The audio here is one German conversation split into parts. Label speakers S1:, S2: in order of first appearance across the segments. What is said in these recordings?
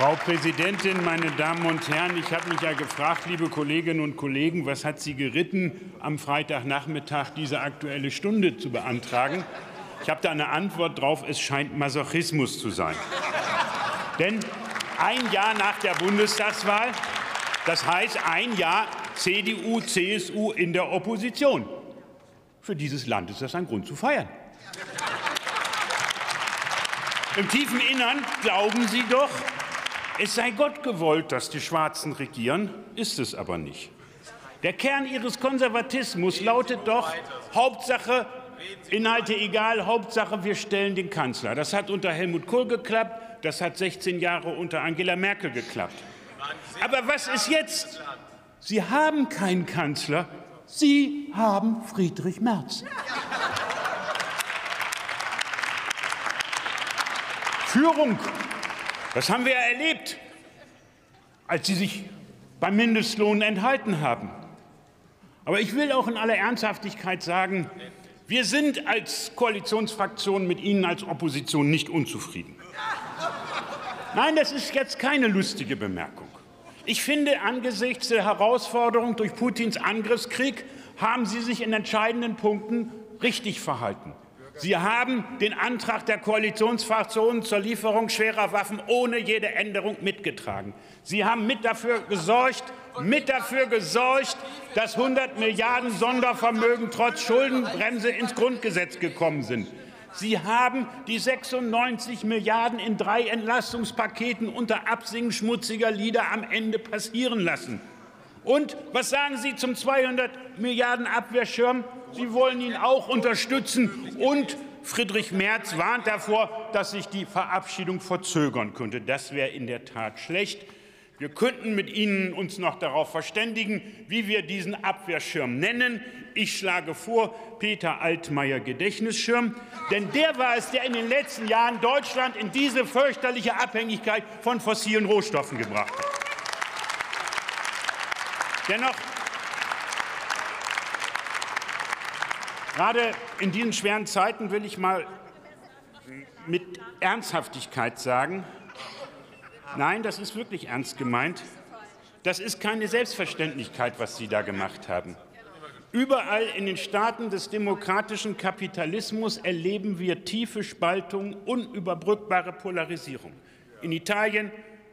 S1: Frau Präsidentin, meine Damen und Herren! Ich habe mich ja gefragt, liebe Kolleginnen und Kollegen, was hat Sie geritten, am Freitagnachmittag diese Aktuelle Stunde zu beantragen? Ich habe da eine Antwort drauf. Es scheint Masochismus zu sein. Denn ein Jahr nach der Bundestagswahl, das heißt ein Jahr CDU, CSU in der Opposition. Für dieses Land ist das ein Grund zu feiern. Im tiefen Innern glauben Sie doch, es sei Gott gewollt, dass die Schwarzen regieren, ist es aber nicht. Der Kern ihres Konservatismus lautet doch Hauptsache Inhalte egal, Hauptsache wir stellen den Kanzler. Das hat unter Helmut Kohl geklappt, das hat 16 Jahre unter Angela Merkel geklappt. Aber was ist jetzt? Sie haben keinen Kanzler, Sie haben Friedrich Merz. Führung das haben wir erlebt, als Sie sich beim Mindestlohn enthalten haben. Aber ich will auch in aller Ernsthaftigkeit sagen, wir sind als Koalitionsfraktion mit Ihnen als Opposition nicht unzufrieden. Nein, das ist jetzt keine lustige Bemerkung. Ich finde, angesichts der Herausforderung durch Putins Angriffskrieg haben Sie sich in entscheidenden Punkten richtig verhalten. Sie haben den Antrag der Koalitionsfraktionen zur Lieferung schwerer Waffen ohne jede Änderung mitgetragen. Sie haben mit dafür gesorgt, mit dafür gesorgt, dass 100 Milliarden Sondervermögen trotz Schuldenbremse ins Grundgesetz gekommen sind. Sie haben die 96 Milliarden in drei Entlastungspaketen unter Absingen schmutziger Lieder am Ende passieren lassen. Und was sagen Sie zum 200 Milliarden Abwehrschirm? Sie wollen ihn auch unterstützen. Und Friedrich Merz warnt davor, dass sich die Verabschiedung verzögern könnte. Das wäre in der Tat schlecht. Wir könnten mit Ihnen uns noch darauf verständigen, wie wir diesen Abwehrschirm nennen. Ich schlage vor Peter Altmaier Gedächtnisschirm, denn der war es, der in den letzten Jahren Deutschland in diese fürchterliche Abhängigkeit von fossilen Rohstoffen gebracht hat. Dennoch Gerade in diesen schweren Zeiten will ich mal mit Ernsthaftigkeit sagen, nein, das ist wirklich ernst gemeint. Das ist keine Selbstverständlichkeit, was Sie da gemacht haben. Überall in den Staaten des demokratischen Kapitalismus erleben wir tiefe Spaltung, unüberbrückbare Polarisierung. In Italien,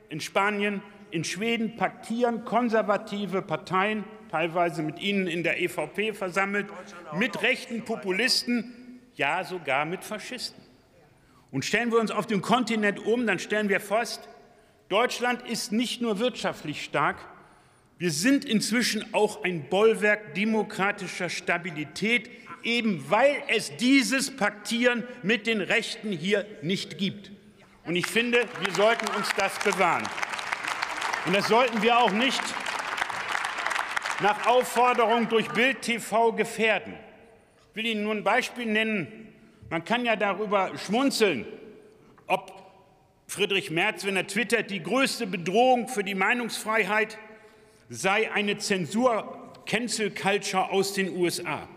S1: in Spanien, in Schweden paktieren konservative Parteien teilweise mit Ihnen in der EVP versammelt, mit rechten Populisten, ja sogar mit Faschisten. Und stellen wir uns auf dem Kontinent um, dann stellen wir fest, Deutschland ist nicht nur wirtschaftlich stark, wir sind inzwischen auch ein Bollwerk demokratischer Stabilität, eben weil es dieses Paktieren mit den Rechten hier nicht gibt. Und ich finde, wir sollten uns das bewahren. Und das sollten wir auch nicht nach Aufforderung durch Bild TV gefährden. Ich will Ihnen nur ein Beispiel nennen. Man kann ja darüber schmunzeln, ob Friedrich Merz, wenn er twittert, die größte Bedrohung für die Meinungsfreiheit sei eine Zensur-Cancel-Culture aus den USA.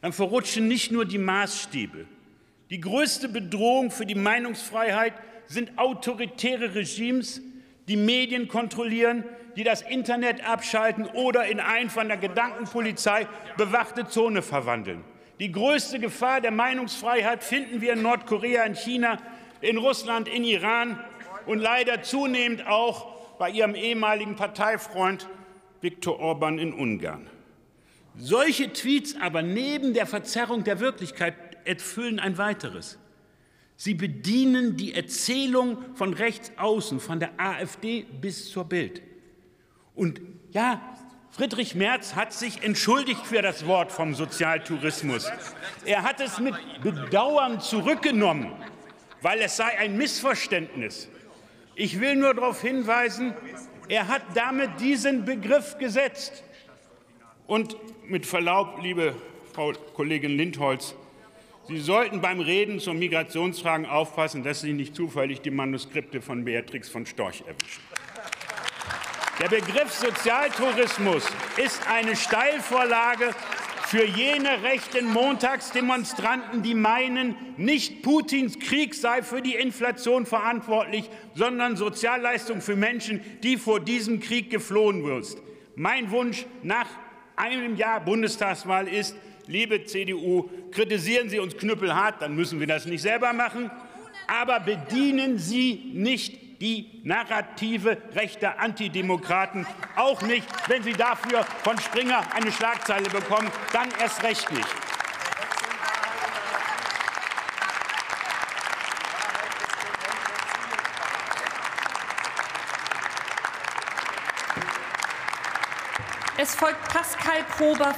S1: Dann verrutschen nicht nur die Maßstäbe. Die größte Bedrohung für die Meinungsfreiheit sind autoritäre Regimes, die Medien kontrollieren, die das Internet abschalten oder in ein von der Gedankenpolizei bewachte Zone verwandeln. Die größte Gefahr der Meinungsfreiheit finden wir in Nordkorea, in China, in Russland, in Iran und leider zunehmend auch bei ihrem ehemaligen Parteifreund Viktor Orban in Ungarn. Solche Tweets aber neben der Verzerrung der Wirklichkeit erfüllen ein weiteres. Sie bedienen die Erzählung von rechts außen, von der AfD bis zur Bild. Und ja, Friedrich Merz hat sich entschuldigt für das Wort vom Sozialtourismus. Er hat es mit Bedauern zurückgenommen, weil es sei ein Missverständnis. Ich will nur darauf hinweisen, er hat damit diesen Begriff gesetzt. Und mit Verlaub, liebe Frau Kollegin Lindholz, Sie sollten beim Reden zu Migrationsfragen aufpassen, dass Sie nicht zufällig die Manuskripte von Beatrix von Storch erwischen. Der Begriff Sozialtourismus ist eine Steilvorlage für jene rechten Montagsdemonstranten, die meinen, nicht Putins Krieg sei für die Inflation verantwortlich, sondern Sozialleistung für Menschen, die vor diesem Krieg geflohen sind. Mein Wunsch nach einem Jahr Bundestagswahl ist, liebe CDU, kritisieren Sie uns knüppelhart, dann müssen wir das nicht selber machen, aber bedienen Sie nicht die Narrative rechter Antidemokraten, auch nicht, wenn Sie dafür von Springer eine Schlagzeile bekommen, dann erst recht nicht.
S2: Es folgt Pascal Prober für